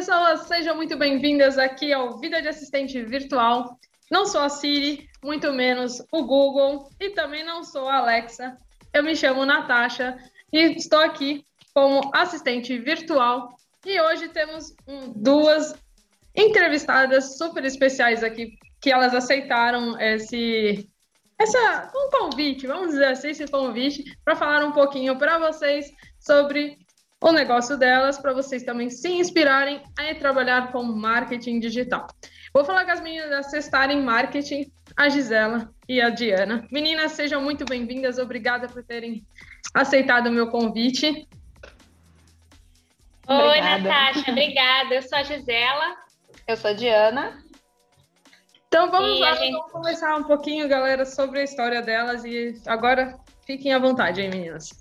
pessoas, sejam muito bem-vindas aqui ao Vida de Assistente Virtual. Não sou a Siri, muito menos o Google e também não sou a Alexa. Eu me chamo Natasha e estou aqui como assistente virtual. E hoje temos duas entrevistadas super especiais aqui que elas aceitaram esse essa um convite, vamos dizer assim, esse convite para falar um pouquinho para vocês sobre o negócio delas, para vocês também se inspirarem a trabalhar com marketing digital. Vou falar com as meninas da Cestarem Marketing, a Gisela e a Diana. Meninas, sejam muito bem-vindas, obrigada por terem aceitado o meu convite. Oi, obrigada. Natasha, obrigada. Eu sou a Gisela. Eu sou a Diana. Então vamos e lá, gente... vamos conversar um pouquinho, galera, sobre a história delas e agora fiquem à vontade aí, meninas.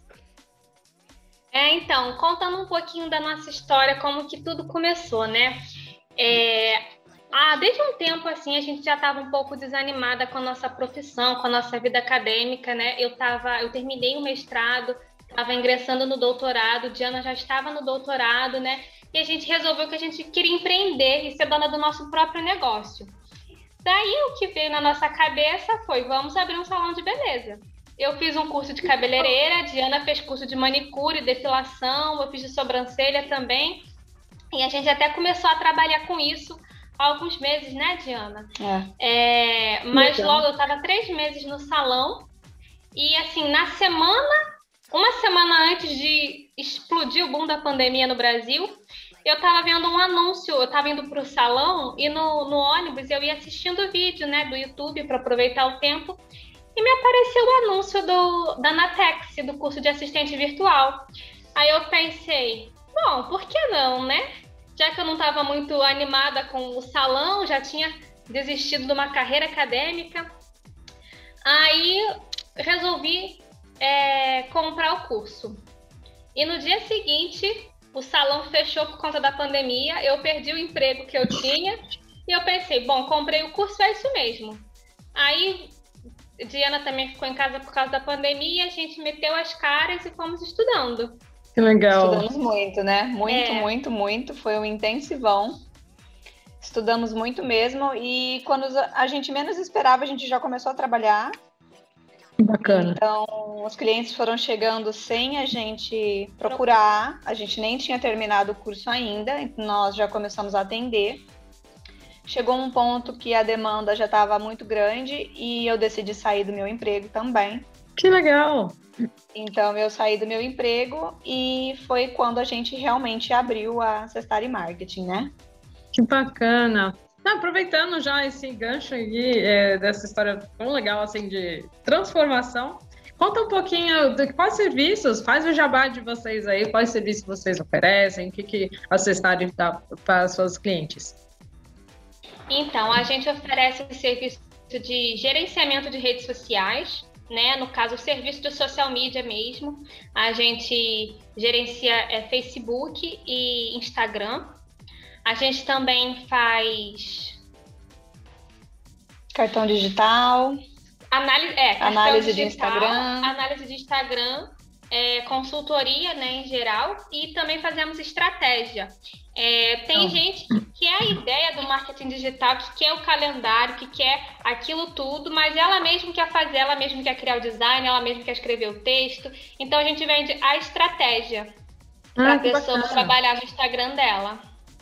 É, então, contando um pouquinho da nossa história, como que tudo começou, né? É, ah, desde um tempo assim a gente já estava um pouco desanimada com a nossa profissão, com a nossa vida acadêmica, né? Eu tava, eu terminei o mestrado, estava ingressando no doutorado, Diana já estava no doutorado, né? E a gente resolveu que a gente queria empreender e ser dona do nosso próprio negócio. Daí o que veio na nossa cabeça foi: vamos abrir um salão de beleza. Eu fiz um curso de cabeleireira, a Diana fez curso de manicure, depilação, eu fiz de sobrancelha também. E a gente até começou a trabalhar com isso há alguns meses, né, Diana? É. é mas então. logo eu estava três meses no salão e assim, na semana, uma semana antes de explodir o boom da pandemia no Brasil, eu estava vendo um anúncio, eu estava indo para o salão e no, no ônibus eu ia assistindo o vídeo né, do YouTube para aproveitar o tempo e me apareceu o anúncio do, da Natex, do curso de assistente virtual. Aí eu pensei, bom, por que não, né? Já que eu não estava muito animada com o salão, já tinha desistido de uma carreira acadêmica. Aí resolvi é, comprar o curso. E no dia seguinte o salão fechou por conta da pandemia, eu perdi o emprego que eu tinha e eu pensei, bom, comprei o curso, é isso mesmo. Aí Diana também ficou em casa por causa da pandemia, a gente meteu as caras e fomos estudando. Que legal. Estudamos muito, né? Muito, é. muito, muito. Foi um intensivão. Estudamos muito mesmo e quando a gente menos esperava, a gente já começou a trabalhar. Bacana. Então, os clientes foram chegando sem a gente procurar, a gente nem tinha terminado o curso ainda, nós já começamos a atender. Chegou um ponto que a demanda já estava muito grande e eu decidi sair do meu emprego também. Que legal! Então, eu saí do meu emprego e foi quando a gente realmente abriu a Cestari Marketing, né? Que bacana! aproveitando já esse gancho aí é, dessa história tão legal assim de transformação, conta um pouquinho de quais serviços, faz o jabá de vocês aí, quais serviços vocês oferecem, o que, que a Cestari dá para os seus clientes. Então, a gente oferece o serviço de gerenciamento de redes sociais, né? No caso, o serviço de social media mesmo. A gente gerencia é, Facebook e Instagram. A gente também faz cartão digital, análise, é, análise digital, de Instagram, análise de Instagram, é, consultoria, né, em geral, e também fazemos estratégia. É, tem oh. gente que quer a ideia do marketing digital, que quer o calendário, que quer aquilo tudo, mas ela mesma quer fazer, ela mesma quer criar o design, ela mesma quer escrever o texto. Então a gente vende a estratégia para a ah, pessoa bacana. trabalhar no Instagram dela.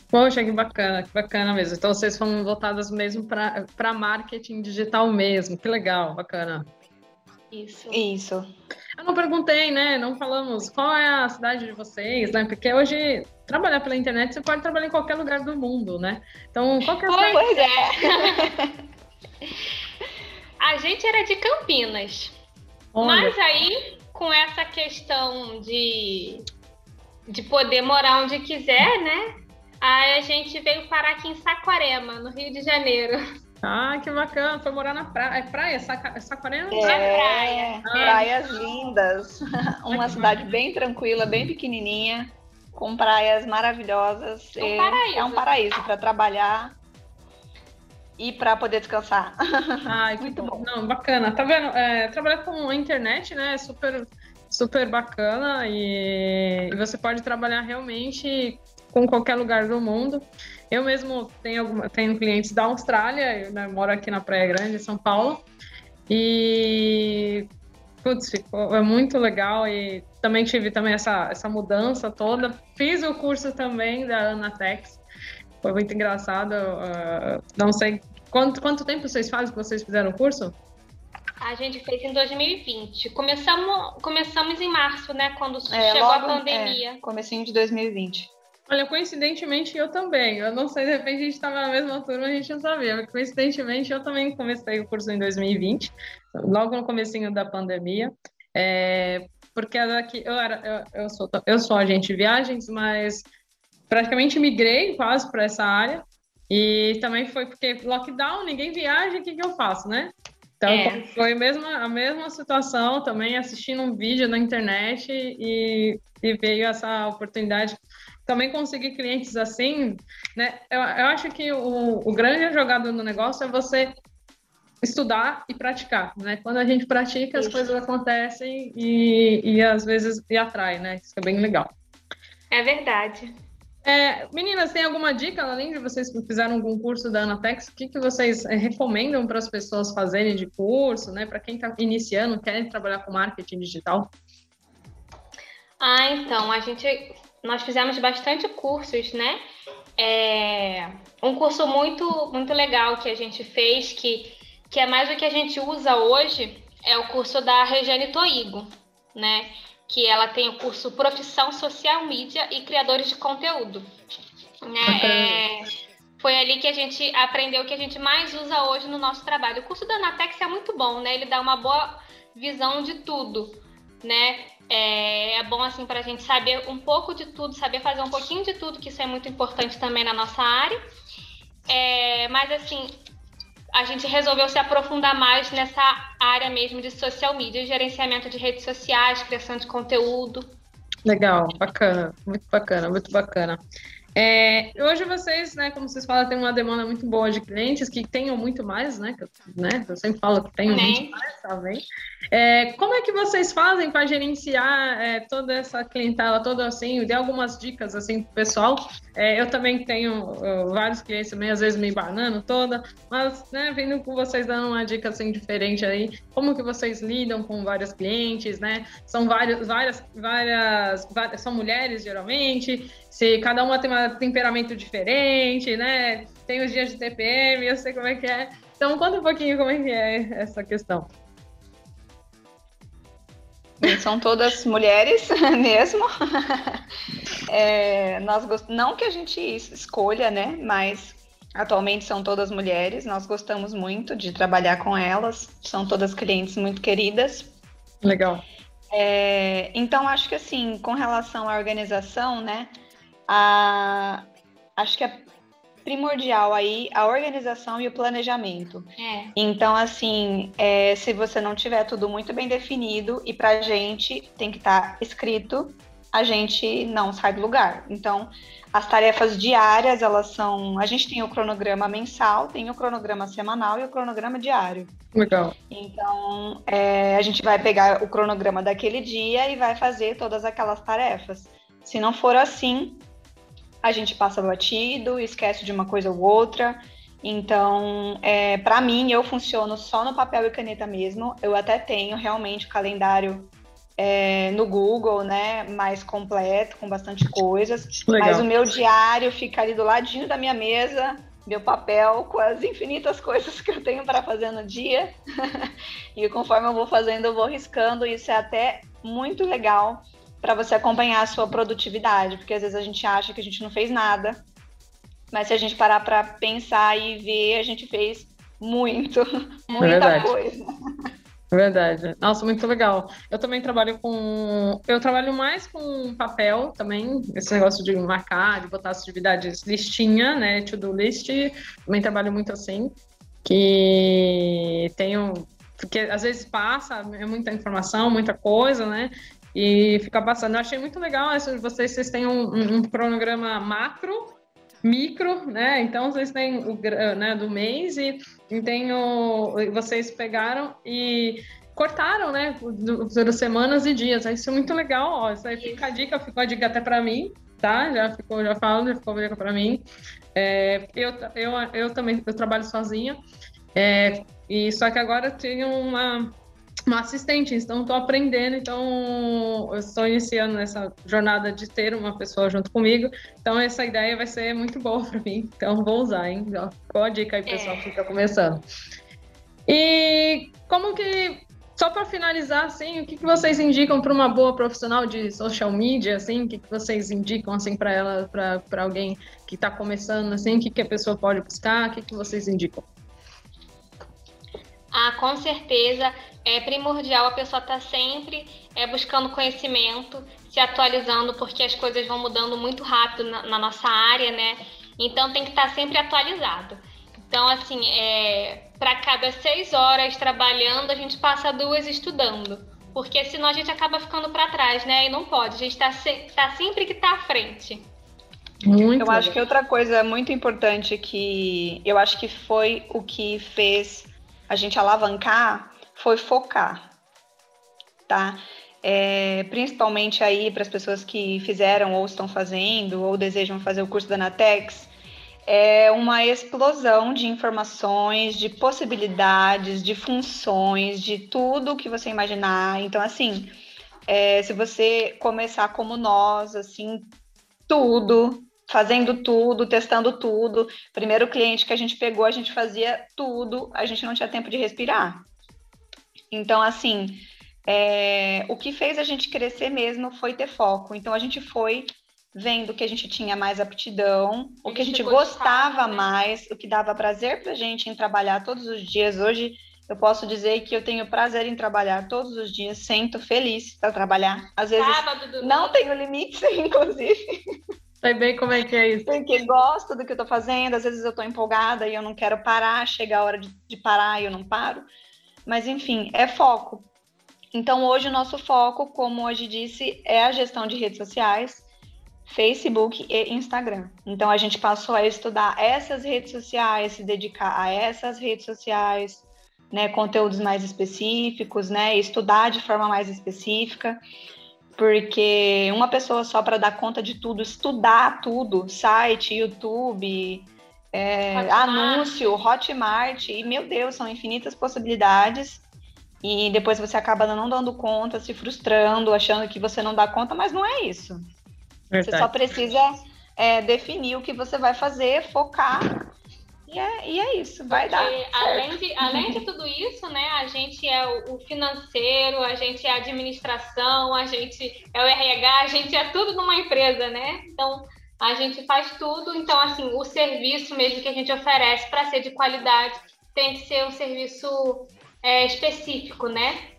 Poxa, que bacana, que bacana mesmo. Então vocês foram voltadas mesmo para marketing digital mesmo. Que legal, bacana. Isso. Isso. Eu não perguntei, né? Não falamos qual é a cidade de vocês, né? Porque hoje trabalhar pela internet você pode trabalhar em qualquer lugar do mundo, né? Então, qual que é a Pois é. a gente era de Campinas. Olha. Mas aí, com essa questão de, de poder morar onde quiser, né? Aí a gente veio parar aqui em Saquarema, no Rio de Janeiro. Ah, que bacana. Foi morar na praia. É praia? Saca... Saquarema? É, praia. Ah. Praias lindas. Uma cidade bem tranquila, bem pequenininha, com praias maravilhosas. Um é, é um paraíso para trabalhar e para poder descansar. Ai, muito bom. Não, bacana. Tá vendo? É, trabalhar com a internet, né? É super, super bacana e, e você pode trabalhar realmente com qualquer lugar do mundo. Eu mesmo tenho, alguma, tenho clientes da Austrália, eu né, moro aqui na Praia Grande, São Paulo, e putz, ficou é muito legal e também tive também essa, essa mudança toda. Fiz o curso também da Anatex, foi muito engraçado. Uh, não sei quanto, quanto tempo vocês fazem que vocês fizeram o curso? A gente fez em 2020. Começamos, começamos em março, né? Quando é, chegou logo, a pandemia. É, comecinho de 2020. Olha, coincidentemente eu também. Eu não sei, de repente a gente estava na mesma turma, a gente não sabia. Mas coincidentemente eu também comecei o curso em 2020, logo no comecinho da pandemia. É, porque daqui, eu, era, eu, eu, sou, eu sou agente de viagens, mas praticamente migrei quase para essa área. E também foi porque lockdown, ninguém viaja, o que, que eu faço, né? Então é. foi a mesma, a mesma situação também, assistindo um vídeo na internet e, e veio essa oportunidade. Também conseguir clientes assim, né? Eu, eu acho que o, o grande jogado no negócio é você estudar e praticar, né? Quando a gente pratica, as coisas acontecem e, e às vezes e atrai, né? Isso é bem legal. É verdade. É, meninas, tem alguma dica, além de vocês que fizeram algum curso da Anatex, o que, que vocês é, recomendam para as pessoas fazerem de curso, né? Para quem está iniciando, quer trabalhar com marketing digital? Ah, então, a gente, nós fizemos bastante cursos, né? É, um curso muito, muito legal que a gente fez, que, que é mais o que a gente usa hoje, é o curso da Regiane Toigo, né? que ela tem o curso Profissão Social Mídia e Criadores de Conteúdo. Né? É, foi ali que a gente aprendeu o que a gente mais usa hoje no nosso trabalho. O curso da Anatex é muito bom, né? Ele dá uma boa visão de tudo, né? É, é bom assim para a gente saber um pouco de tudo, saber fazer um pouquinho de tudo, que isso é muito importante também na nossa área. É, mas assim, a gente resolveu se aprofundar mais nessa área mesmo de social media, gerenciamento de redes sociais, criação de conteúdo. Legal, bacana, muito bacana, muito bacana. É, hoje vocês, né, como vocês falam, tem uma demanda muito boa de clientes que tenham muito mais, né? Que, né eu sempre falo que tenham muito mais, bem? É, como é que vocês fazem para gerenciar é, toda essa clientela, toda assim? Dê algumas dicas assim pro pessoal. É, eu também tenho uh, vários clientes também, às vezes me banando toda, mas né, vindo com vocês dando uma dica assim diferente aí, como que vocês lidam com vários clientes, né? São várias, várias, várias, várias são mulheres geralmente, se cada uma tem um temperamento diferente, né? Tem os dias de TPM, eu sei como é que é. Então conta um pouquinho como é que é essa questão. São todas mulheres mesmo. É, nós gost... Não que a gente escolha, né? Mas atualmente são todas mulheres. Nós gostamos muito de trabalhar com elas. São todas clientes muito queridas. Legal. É, então, acho que assim, com relação à organização, né? A... Acho que é primordial aí a organização e o planejamento. É. Então, assim, é, se você não tiver tudo muito bem definido e para a gente tem que estar tá escrito, a gente não sai do lugar. Então, as tarefas diárias, elas são. A gente tem o cronograma mensal, tem o cronograma semanal e o cronograma diário. Legal. Então, é, a gente vai pegar o cronograma daquele dia e vai fazer todas aquelas tarefas. Se não for assim, a gente passa batido, esquece de uma coisa ou outra. Então, é, para mim, eu funciono só no papel e caneta mesmo. Eu até tenho realmente o calendário é, no Google, né, mais completo, com bastante coisas. Legal. Mas o meu diário fica ali do ladinho da minha mesa, meu papel com as infinitas coisas que eu tenho para fazer no dia. e conforme eu vou fazendo, eu vou riscando. Isso é até muito legal para você acompanhar a sua produtividade, porque às vezes a gente acha que a gente não fez nada, mas se a gente parar para pensar e ver, a gente fez muito, muita é coisa. É verdade. Nossa, muito legal. Eu também trabalho com. Eu trabalho mais com papel também, esse negócio de marcar, de botar as atividades listinha, né? To-do list. Também trabalho muito assim. Que tenho. Porque às vezes passa, é muita informação, muita coisa, né? E ficar passando. Eu achei muito legal isso de vocês, vocês têm um, um, cronograma macro, micro, né? Então vocês têm o né, do mês e, e tem o, vocês pegaram e cortaram, né, por semanas e dias. Isso é muito legal, ó. Isso aí fica a dica, ficou a dica até para mim, tá? Já ficou, já falo, já ficou para mim. É, eu, eu, eu também eu trabalho sozinha, é, e só que agora eu tenho uma, uma assistente, então estou aprendendo, então eu estou iniciando essa jornada de ter uma pessoa junto comigo, então essa ideia vai ser muito boa para mim, então vou usar, hein? Qual a dica aí, pessoal, é. que está começando? E como que só para finalizar, assim, o que, que vocês indicam para uma boa profissional de social media, assim, o que, que vocês indicam assim para ela, para alguém que está começando, assim, o que, que a pessoa pode buscar, o que, que vocês indicam? Ah, com certeza é primordial a pessoa estar tá sempre é, buscando conhecimento, se atualizando, porque as coisas vão mudando muito rápido na, na nossa área, né? Então tem que estar tá sempre atualizado. Então, assim, é, para cada seis horas trabalhando, a gente passa duas estudando. Porque senão a gente acaba ficando para trás, né? E não pode. A gente está se, tá sempre que está à frente. Muito eu acho que outra coisa muito importante que eu acho que foi o que fez a gente alavancar foi focar, tá? É, principalmente aí para as pessoas que fizeram ou estão fazendo ou desejam fazer o curso da Natex, é uma explosão de informações, de possibilidades, de funções, de tudo que você imaginar. Então, assim, é, se você começar como nós, assim, tudo, fazendo tudo, testando tudo. Primeiro cliente que a gente pegou, a gente fazia tudo, a gente não tinha tempo de respirar. Então, assim, é, o que fez a gente crescer mesmo foi ter foco. Então, a gente foi vendo que a gente tinha mais aptidão, o que a gente gostava né? mais, o que dava prazer para a gente em trabalhar todos os dias. Hoje eu posso dizer que eu tenho prazer em trabalhar todos os dias, sinto feliz para trabalhar. Às vezes Sábado, não tenho limites, inclusive. Sei bem como é que é isso. Porque gosto do que eu estou fazendo, às vezes eu estou empolgada e eu não quero parar, chega a hora de, de parar e eu não paro. Mas enfim, é foco. Então hoje o nosso foco, como hoje disse, é a gestão de redes sociais Facebook e Instagram. Então a gente passou a estudar essas redes sociais, se dedicar a essas redes sociais, né, conteúdos mais específicos, né, estudar de forma mais específica, porque uma pessoa só para dar conta de tudo, estudar tudo, site, YouTube, é, Hotmart. anúncio, Hotmart, e meu Deus, são infinitas possibilidades. E depois você acaba não dando conta, se frustrando, achando que você não dá conta, mas não é isso. Verdade. Você só precisa é, definir o que você vai fazer, focar. E é, e é isso, vai Porque, dar. Além de, além de tudo isso, né, a gente é o financeiro, a gente é a administração, a gente é o RH, a gente é tudo numa empresa, né? Então, a gente faz tudo. Então, assim, o serviço mesmo que a gente oferece para ser de qualidade tem que ser um serviço é, específico, né?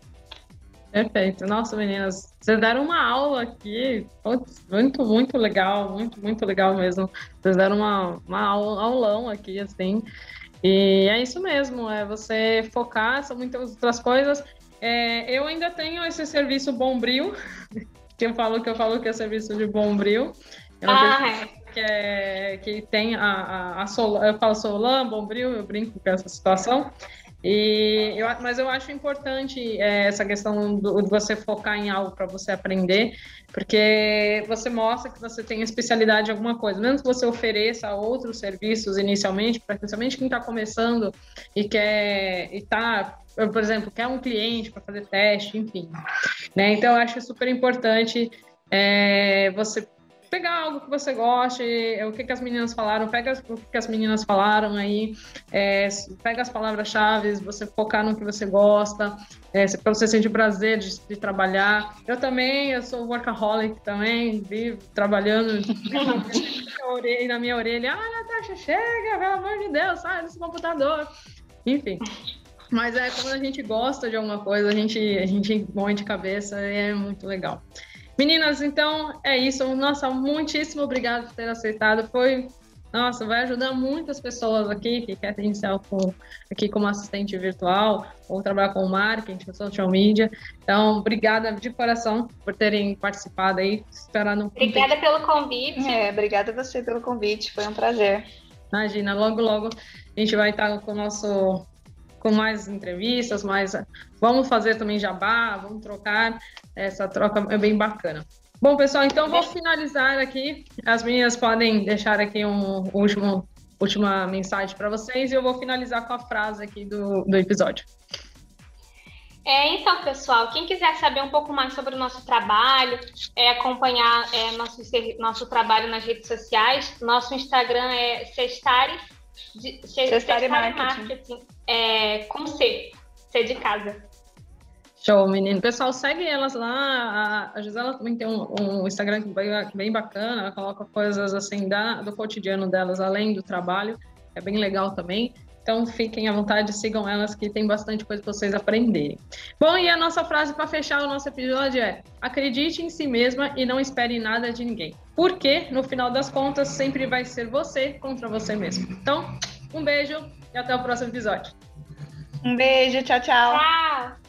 Perfeito. Nossa, meninas, vocês deram uma aula aqui, muito, muito legal, muito, muito legal mesmo. Vocês deram uma, uma aulão aqui, assim. E é isso mesmo, é você focar, são muitas outras coisas. É, eu ainda tenho esse serviço Bombril, que eu falo que eu falo que é serviço de Bombril. É ah, é. Que, é, que tem a, a, a Sol, eu falo Solan, Bombril, eu brinco com essa situação. E eu, mas eu acho importante é, essa questão de você focar em algo para você aprender, porque você mostra que você tem especialidade em alguma coisa. Mesmo que você ofereça outros serviços inicialmente, principalmente quem está começando e quer e tá, por exemplo, quer um cliente para fazer teste, enfim. Né? Então eu acho super importante é, você pegar algo que você goste, é, o que, que as meninas falaram, pega o que, que as meninas falaram aí, é, pega as palavras-chave, você focar no que você gosta, é, para você sentir prazer de, de, trabalhar. Eu também, eu sou workaholic também, vivo trabalhando na minha orelha, ah, Natasha, chega, pelo amor de Deus, sai desse computador. Enfim. Mas é quando a gente gosta de alguma coisa, a gente, a gente morre de cabeça e é muito legal. Meninas, então é isso. Nossa, muitíssimo obrigado por ter aceitado. Foi, nossa, vai ajudar muitas pessoas aqui que querem iniciar com, aqui como assistente virtual ou trabalhar com marketing, social media. Então, obrigada de coração por terem participado aí. Esperando. Obrigada pelo convite. É, obrigada a você pelo convite. Foi um prazer. Imagina, logo, logo a gente vai estar com o nosso com mais entrevistas, mais vamos fazer também jabá, vamos trocar essa troca é bem bacana. Bom, pessoal, então vou finalizar aqui. As meninas podem deixar aqui um último última mensagem para vocês e eu vou finalizar com a frase aqui do, do episódio. É, então, pessoal, quem quiser saber um pouco mais sobre o nosso trabalho, é, acompanhar é, nosso, nosso trabalho nas redes sociais, nosso Instagram é Cestari, Cestari Marketing, Marketing é, com C, C de casa. Show, menino. Pessoal, segue elas lá. A Gisela também tem um, um Instagram bem, bem bacana, ela coloca coisas assim da, do cotidiano delas, além do trabalho. É bem legal também. Então fiquem à vontade, sigam elas que tem bastante coisa para vocês aprenderem. Bom, e a nossa frase para fechar o nosso episódio é: acredite em si mesma e não espere nada de ninguém. Porque, no final das contas, sempre vai ser você contra você mesmo. Então, um beijo e até o próximo episódio. Um beijo, tchau, tchau. Tchau.